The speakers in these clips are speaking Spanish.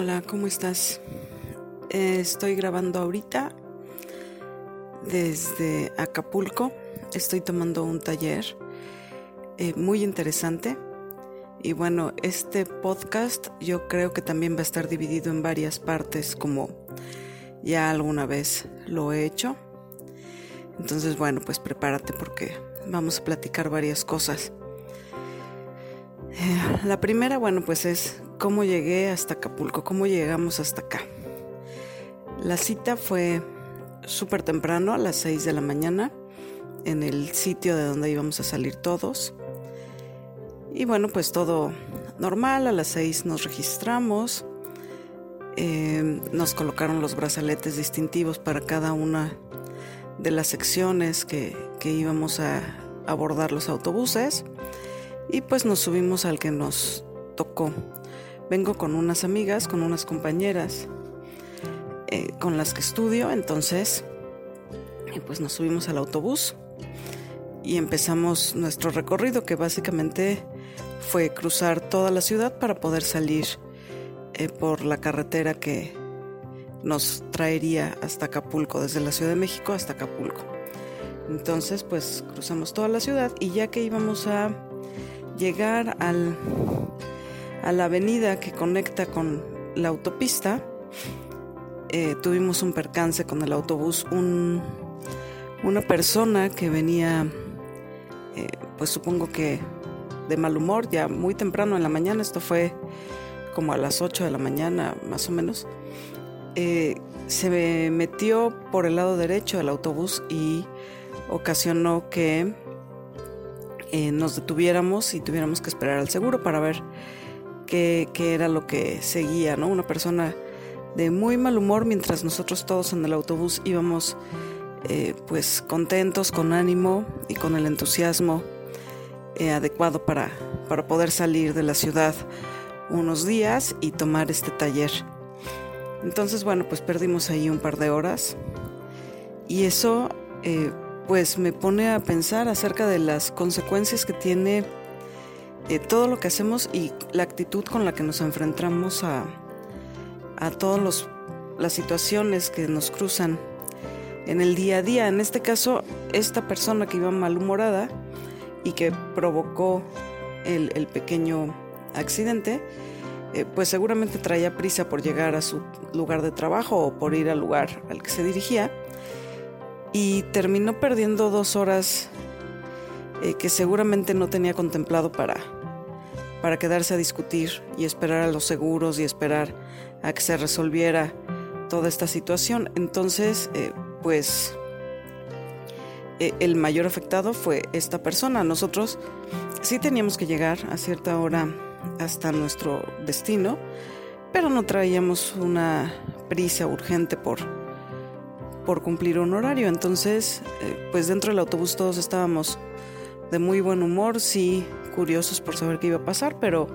Hola, ¿cómo estás? Eh, estoy grabando ahorita desde Acapulco. Estoy tomando un taller eh, muy interesante. Y bueno, este podcast yo creo que también va a estar dividido en varias partes como ya alguna vez lo he hecho. Entonces, bueno, pues prepárate porque vamos a platicar varias cosas. Eh, la primera, bueno, pues es cómo llegué hasta Acapulco, cómo llegamos hasta acá. La cita fue súper temprano, a las 6 de la mañana, en el sitio de donde íbamos a salir todos. Y bueno, pues todo normal, a las 6 nos registramos, eh, nos colocaron los brazaletes distintivos para cada una de las secciones que, que íbamos a abordar los autobuses y pues nos subimos al que nos tocó. Vengo con unas amigas, con unas compañeras eh, con las que estudio, entonces pues nos subimos al autobús y empezamos nuestro recorrido que básicamente fue cruzar toda la ciudad para poder salir eh, por la carretera que nos traería hasta Acapulco, desde la Ciudad de México hasta Acapulco. Entonces pues cruzamos toda la ciudad y ya que íbamos a llegar al, a la avenida que conecta con la autopista, eh, tuvimos un percance con el autobús. Un, una persona que venía, eh, pues supongo que de mal humor, ya muy temprano en la mañana, esto fue como a las 8 de la mañana más o menos, eh, se metió por el lado derecho del autobús y ocasionó que nos detuviéramos y tuviéramos que esperar al seguro para ver qué, era lo que seguía, ¿no? Una persona de muy mal humor mientras nosotros todos en el autobús íbamos eh, pues contentos, con ánimo y con el entusiasmo eh, adecuado para, para poder salir de la ciudad unos días y tomar este taller. Entonces, bueno, pues perdimos ahí un par de horas y eso eh, pues me pone a pensar acerca de las consecuencias que tiene todo lo que hacemos y la actitud con la que nos enfrentamos a, a todas las situaciones que nos cruzan en el día a día. En este caso, esta persona que iba malhumorada y que provocó el, pequeño accidente, eh, pues seguramente traía prisa por llegar a su lugar de trabajo o por ir al lugar al que se dirigía y terminó perdiendo dos horas eh, que seguramente no tenía contemplado para, para quedarse a discutir y esperar a los seguros y esperar a que se resolviera toda esta situación. Entonces, eh, pues e, el mayor afectado fue esta persona. Nosotros sí teníamos que llegar a cierta hora hasta nuestro destino, pero no traíamos una prisa urgente por, por cumplir un horario. Entonces, eh, pues dentro del autobús todos estábamos de muy buen humor, sí curiosos por saber qué iba a pasar, pero,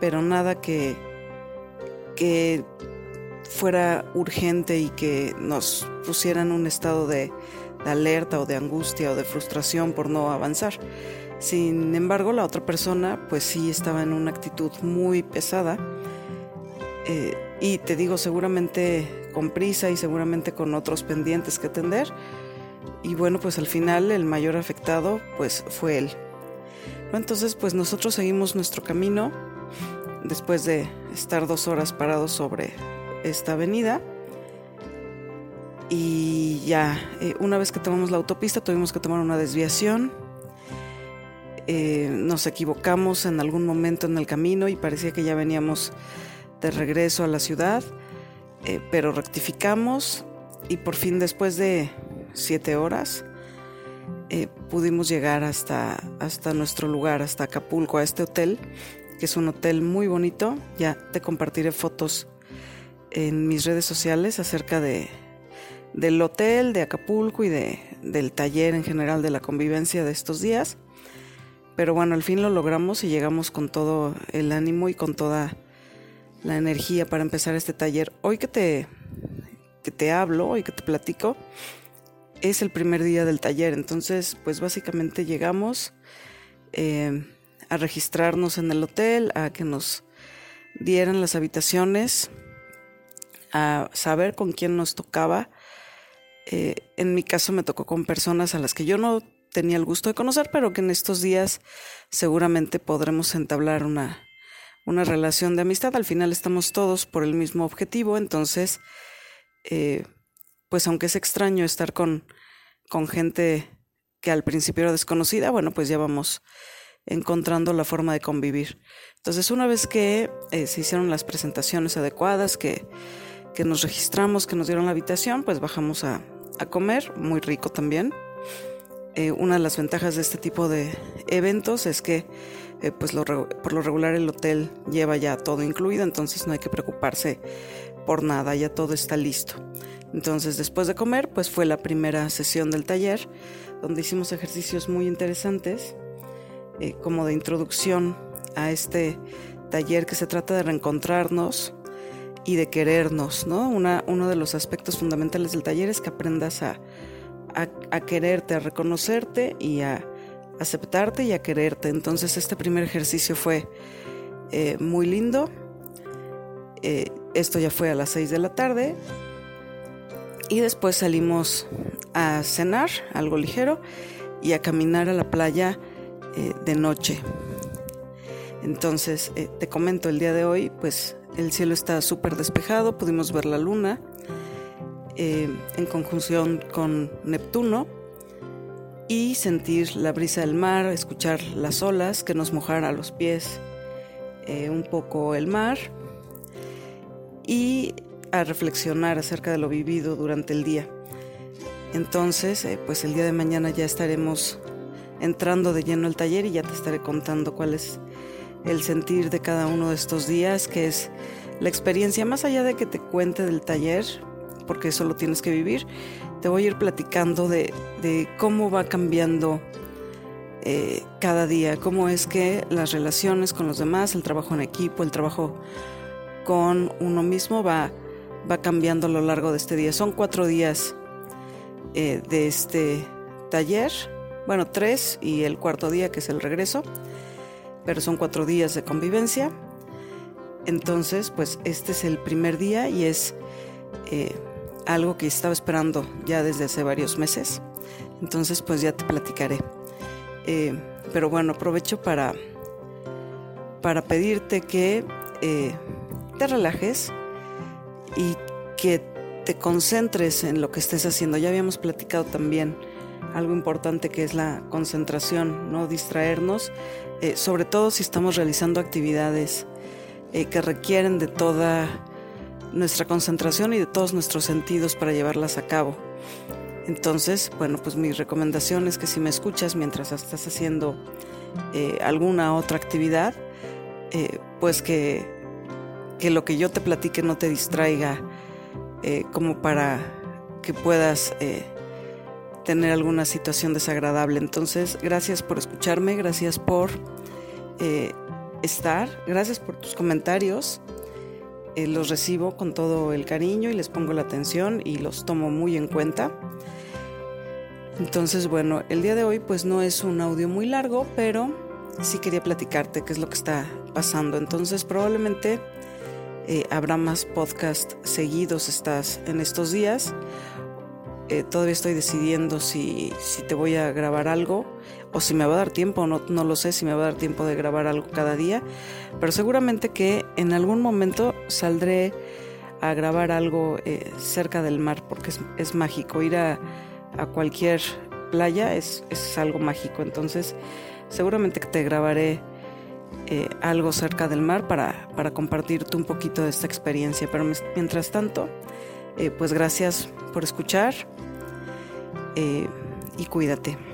pero nada que, que fuera urgente y que nos pusiera en un estado de, alerta o de angustia o de frustración por no avanzar. Sin embargo, la otra persona pues sí estaba en una actitud muy pesada eh, y te digo seguramente con prisa y seguramente con otros pendientes que atender y bueno pues al final el mayor afectado pues fue él. Entonces pues nosotros seguimos nuestro camino después de estar dos horas parados sobre esta avenida. Y ya, eh, una vez que tomamos la autopista tuvimos que tomar una desviación. Eh, nos equivocamos en algún momento en el camino y parecía que ya veníamos de regreso a la ciudad, eh, pero rectificamos y por fin después de siete horas pudimos llegar hasta, hasta nuestro lugar, hasta Acapulco, a este hotel que es un hotel muy bonito. Ya te compartiré fotos en mis redes sociales acerca de, del hotel, de Acapulco y de, del taller en general de la convivencia de estos días. Pero bueno, al fin lo logramos y llegamos con todo el ánimo y con toda la energía para empezar este taller. Hoy que te, que te hablo, hoy que te platico, es el primer día del taller. Entonces, pues básicamente llegamos. Eh, a registrarnos en el hotel, a que nos dieran las habitaciones, a saber con quién nos tocaba. Eh, en mi caso me tocó con personas a las que yo no tenía el gusto de conocer, pero que en estos días seguramente podremos entablar una, una relación de amistad. Al final estamos todos por el mismo objetivo, entonces, eh, pues aunque es extraño estar con, con gente que al principio era desconocida, bueno, pues ya vamos encontrando la forma de convivir. Entonces, una vez que eh, se hicieron las presentaciones adecuadas, que, que, nos registramos, que nos dieron la habitación, pues bajamos a, comer, muy rico también. Eh, una de las ventajas de este tipo de eventos es que eh, pues por lo regular el hotel lleva ya todo incluido, entonces no hay que preocuparse por nada, ya todo está listo. Entonces después de comer pues fue la primera sesión del taller donde hicimos ejercicios muy interesantes eh, como de introducción a este taller que se trata de reencontrarnos y de querernos, ¿no? Una, uno de los aspectos fundamentales del taller es que aprendas a a, quererte, a reconocerte y a aceptarte y a quererte. Entonces este primer ejercicio fue eh, muy lindo. Eh, esto ya fue a las 6 de la tarde. Y después salimos a cenar, algo ligero, y a caminar a la playa eh, de noche. Entonces, te comento, el día de hoy, pues el cielo está súper despejado, pudimos ver la luna. Eh, en conjunción con Neptuno y sentir la brisa del mar, escuchar las olas que nos mojara los pies eh, un poco el mar y a reflexionar acerca de lo vivido durante el día. Entonces, eh, pues el día de mañana ya estaremos entrando de lleno al taller y ya te estaré contando cuál es el sentir de cada uno de estos días, que es la experiencia, más allá de que te cuente del taller, porque eso lo tienes que vivir. Te voy a ir platicando de, cómo va cambiando eh, cada día, cómo es que las relaciones con los demás, el trabajo en equipo, el trabajo con uno mismo va, va cambiando a lo largo de este día. Son cuatro días eh, de este taller, bueno, tres y el cuarto día que es el regreso, pero son cuatro días de convivencia. Entonces, pues este es el primer día y es eh, algo que estaba esperando ya desde hace varios meses. Entonces pues ya te platicaré. Eh, pero bueno, aprovecho para, para pedirte que te relajes y que te concentres en lo que estés haciendo. Ya habíamos platicado también algo importante que es la concentración, no distraernos, eh, sobre todo si estamos realizando actividades que requieren de toda nuestra concentración y de todos nuestros sentidos para llevarlas a cabo. Entonces, bueno, pues mi recomendación es que si me escuchas mientras estás haciendo eh, alguna otra actividad, eh, pues que, que, lo que yo te platique no te distraiga eh, como para que puedas tener alguna situación desagradable. Entonces, gracias por escucharme, gracias por estar, gracias por tus comentarios. Eh, los recibo con todo el cariño y les pongo la atención y los tomo muy en cuenta. Entonces, bueno, el día de hoy pues no es un audio muy largo, pero sí quería platicarte qué es lo que está pasando. Entonces, probablemente eh, habrá más podcast seguidos estas, en estos días. Eh, todavía estoy decidiendo si, si te voy a grabar algo o si me va a dar tiempo, no, no lo sé si me va a dar tiempo de grabar algo cada día, pero seguramente que en algún momento saldré a grabar algo eh, cerca del mar, porque es, mágico. Ir a, cualquier playa es, algo mágico, entonces seguramente que te grabaré eh, algo cerca del mar para, para, compartirte un poquito de esta experiencia. Pero mientras tanto, eh, pues gracias por escuchar y cuídate.